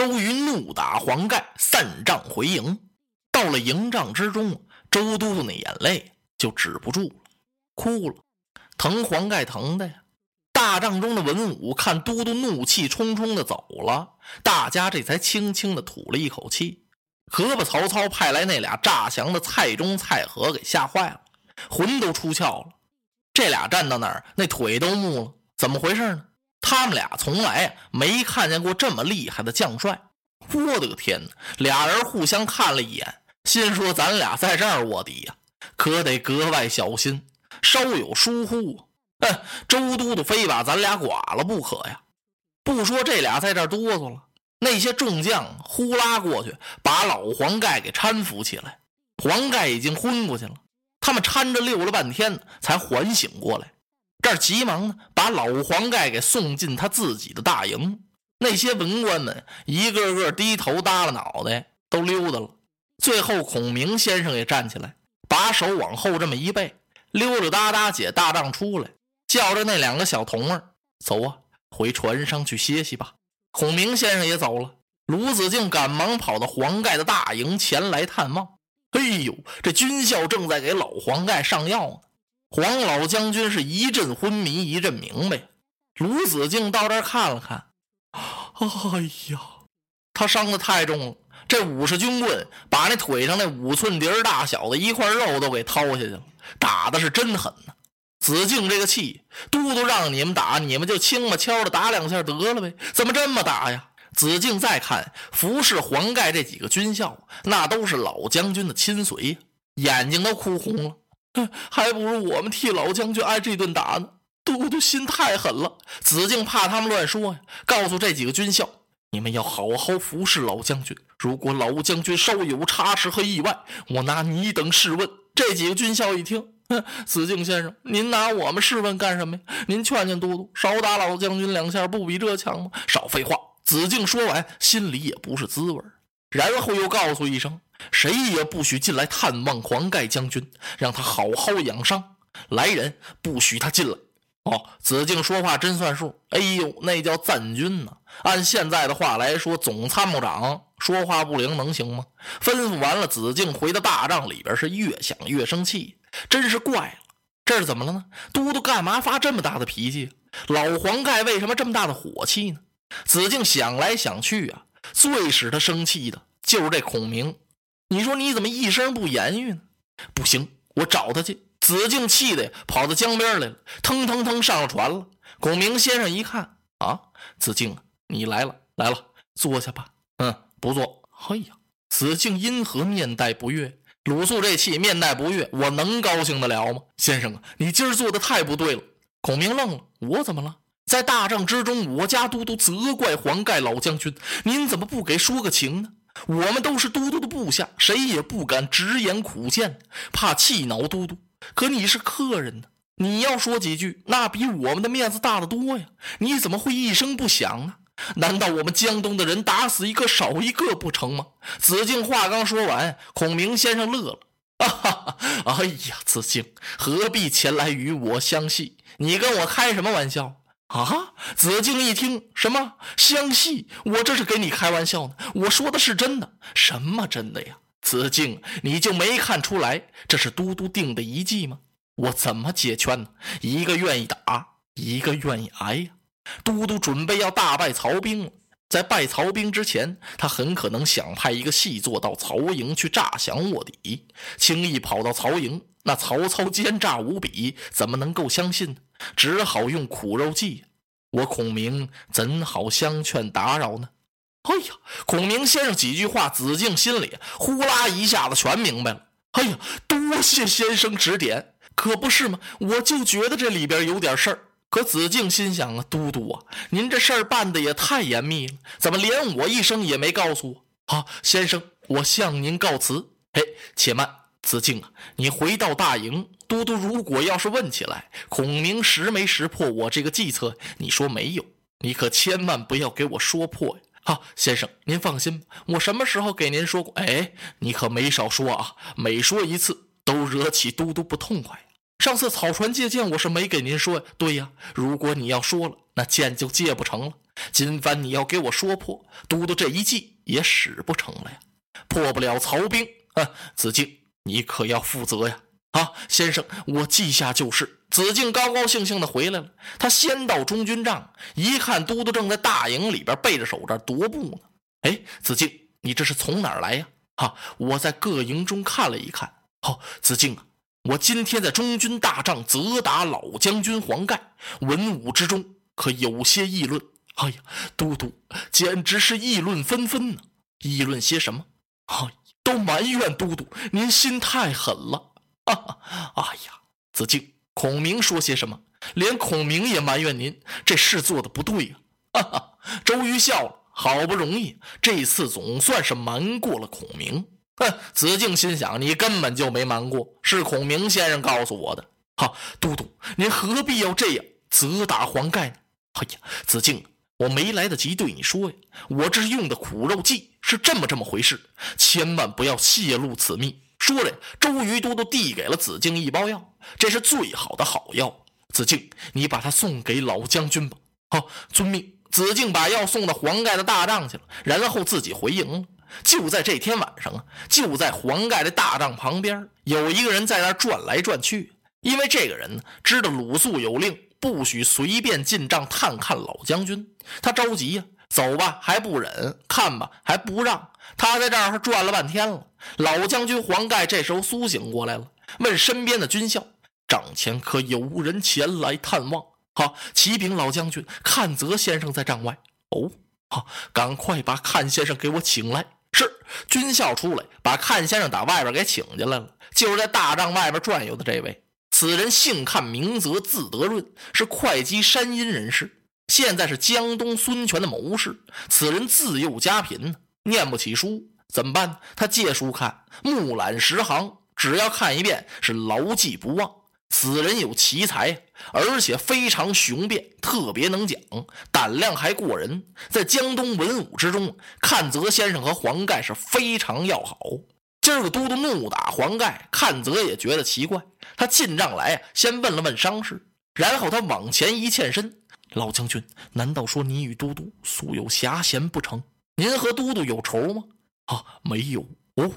周瑜怒打黄盖，散帐回营。到了营帐之中，周都督那眼泪就止不住了，哭了，疼黄盖疼的呀。大帐中的文武看都督怒气冲冲的走了，大家这才轻轻的吐了一口气，可把曹操派来那俩诈降的蔡中、蔡和给吓坏了，魂都出窍了。这俩站到那儿，那腿都木了，怎么回事呢？他们俩从来没看见过这么厉害的将帅。我的个天哪！俩人互相看了一眼，心说：“咱俩在这儿卧底呀，可得格外小心，稍有疏忽。”哼，周都督非把咱俩剐了不可呀！不说这俩在这哆嗦了，那些众将呼啦过去，把老黄盖给搀扶起来。黄盖已经昏过去了，他们搀着溜了半天，才缓醒过来。这儿急忙呢，把老黄盖给送进他自己的大营。那些文官们一个个低头耷拉脑袋，都溜达了。最后，孔明先生也站起来，把手往后这么一背，溜溜达达解大帐出来。叫着那两个小童儿走啊，回船上去歇息吧。孔明先生也走了。卢子敬赶忙跑到黄盖的大营前来探望。哎呦，这军校正在给老黄盖上药呢。黄老将军是一阵昏迷，一阵明白。卢子敬到这儿看了看，哎呀，他伤的太重了。这五十军棍把那腿上那五寸碟大小的一块肉都给掏下去了，打的是真狠呐。子敬这个气，都督让你们打，你们就轻吧，敲着打两下得了呗，怎么这么打呀？子敬再看服侍黄盖这几个军校，那都是老将军的亲随，眼睛都哭红了。哼还不如我们替老将军挨这顿打呢。都督心太狠了。子敬怕他们乱说呀，告诉这几个军校，你们要好好服侍老将军。如果老将军稍有差池和意外，我拿你等试问。这几个军校一听。哼子敬先生，您拿我们试问干什么呀？您劝劝都督，少打老将军两下，不比这强吗？少废话！子敬说完，心里也不是滋味然后又告诉一声：谁也不许进来探望黄盖将军，让他好好养伤。来人，不许他进来。哦，子敬说话真算数。哎呦，那叫赞军呢。按现在的话来说，总参谋长说话不灵能行吗？吩咐完了，子敬回到大帐里边，是越想越生气。真是怪了，这是怎么了呢？都督干嘛发这么大的脾气？老黄盖为什么这么大的火气呢？子敬想来想去啊，最使他生气的就是这孔明。你说你怎么一声不言语呢？不行，我找他去。子敬气的，跑到江边来了，腾腾腾上了船了。孔明先生一看啊，子敬啊，你来了，来了，坐下吧。嗯，不坐。哎呀，子敬因何面带不悦？鲁肃这气，面带不悦，我能高兴得了吗？先生啊，你今儿做的太不对了。孔明愣了，我怎么了？在大帐之中，我家都督责怪黄盖老将军，您怎么不给说个情呢？我们都是都督的部下，谁也不敢直言苦谏，怕气恼都督。可你是客人呢，你要说几句，那比我们的面子大得多呀。你怎么会一声不响呢？难道我们江东的人打死一个少一个不成吗？子敬话刚说完，孔明先生乐了。哈哈，哎呀，子敬何必前来与我相戏？你跟我开什么玩笑啊？子敬一听，什么相戏？我这是跟你开玩笑呢。我说的是真的。什么真的呀？子敬，你就没看出来这是都督定的遗迹吗？我怎么解劝呢？一个愿意打，一个愿意挨呀。都督准备要大败曹兵了，在败曹兵之前，他很可能想派一个细作到曹营去诈降卧底，轻易跑到曹营，那曹操奸诈无比，怎么能够相信呢？只好用苦肉计。我孔明怎好相劝打扰呢？哎呀，孔明先生几句话，子敬心里呼啦一下子全明白了。哎呀，多谢先生指点，可不是吗？我就觉得这里边有点事儿。可子敬心想啊，都督啊，您这事儿办的也太严密了，怎么连我一声也没告诉我？好，先生，我向您告辞。嘿，且慢，子敬啊，你回到大营，都督如果要是问起来，孔明识没识破我这个计策，你说没有，你可千万不要给我说破呀。好，先生，您放心吧，我什么时候给您说过？哎，你可没少说啊，每说一次都惹起都督不痛快。上次草船借箭，我是没给您说呀。对呀，如果你要说了，那箭就借不成了。今番你要给我说破，都督这一计也使不成了呀。破不了曹兵，啊，子敬，你可要负责呀！啊，先生，我记下就是。子敬高高兴兴的回来了。他先到中军帐，一看都督正在大营里边背着手这踱步呢。哎，子敬，你这是从哪儿来呀？哈，我在各营中看了一看。好，子敬啊，我今天在中军大帐责打老将军黄盖，文武之中可有些议论。哎呀，都督简直是议论纷纷呢。议论些什么？哎，都埋怨都督您心太狠了。哈哈，哎呀，子敬，孔明说些什么？连孔明也埋怨您这事做的不对呀。哈哈，周瑜笑了，好不容易这次总算是瞒过了孔明。哼，子敬心想，你根本就没瞒过，是孔明先生告诉我的。好，都督，您何必要这样责打黄盖呢？哎呀，子敬。我没来得及对你说呀，我这是用的苦肉计，是这么这么回事，千万不要泄露此秘。说着，周瑜都督递给了子敬一包药，这是最好的好药。子敬，你把它送给老将军吧。好，遵命。子敬把药送到黄盖的大帐去了，然后自己回营了。就在这天晚上啊，就在黄盖的大帐旁边，有一个人在那转来转去，因为这个人呢，知道鲁肃有令。不许随便进帐探看老将军，他着急呀，走吧还不忍，看吧还不让。他在这儿转了半天了。老将军黄盖这时候苏醒过来了，问身边的军校：“帐前可有人前来探望？”好，启禀老将军，阚泽先生在帐外。哦，好，赶快把阚先生给我请来。是，军校出来，把阚先生打外边给请进来了。就是在大帐外边转悠的这位。此人姓阚名泽，字德润，是会稽山阴人士。现在是江东孙权的谋士。此人自幼家贫，念不起书，怎么办？他借书看，目览十行，只要看一遍，是牢记不忘。此人有奇才，而且非常雄辩，特别能讲，胆量还过人。在江东文武之中，阚泽先生和黄盖是非常要好。今儿个都督怒打黄盖，阚泽也觉得奇怪。他进帐来，先问了问伤势，然后他往前一欠身：“老将军，难道说你与都督素有侠嫌不成？您和都督有仇吗？”“啊，没有。”哦，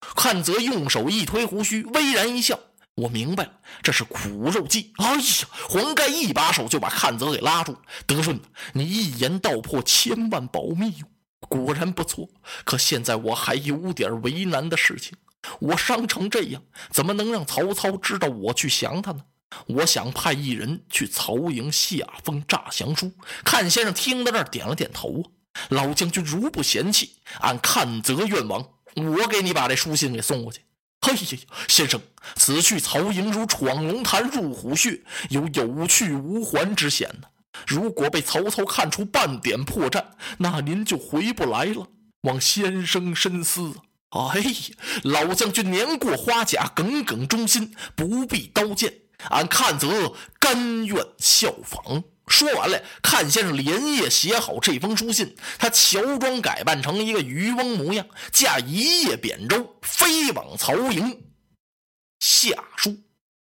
阚泽用手一推胡须，微然一笑：“我明白了，这是苦肉计。”哎呀，黄盖一把手就把阚泽给拉住：“德顺，你一言道破，千万保密哟。”果然不错，可现在我还有点为难的事情。我伤成这样，怎么能让曹操知道我去降他呢？我想派一人去曹营下封诈降书。阚先生听到这儿，点了点头。啊老将军如不嫌弃，按阚泽愿望，我给你把这书信给送过去。嘿呀，先生，此去曹营如闯龙潭入虎穴，有有去无还之险呢。如果被曹操看出半点破绽，那您就回不来了。望先生深思。哎呀，老将军年过花甲，耿耿忠心，不必刀剑。俺看则甘愿效仿。说完了，看先生连夜写好这封书信，他乔装改扮成一个渔翁模样，驾一叶扁舟飞往曹营下书。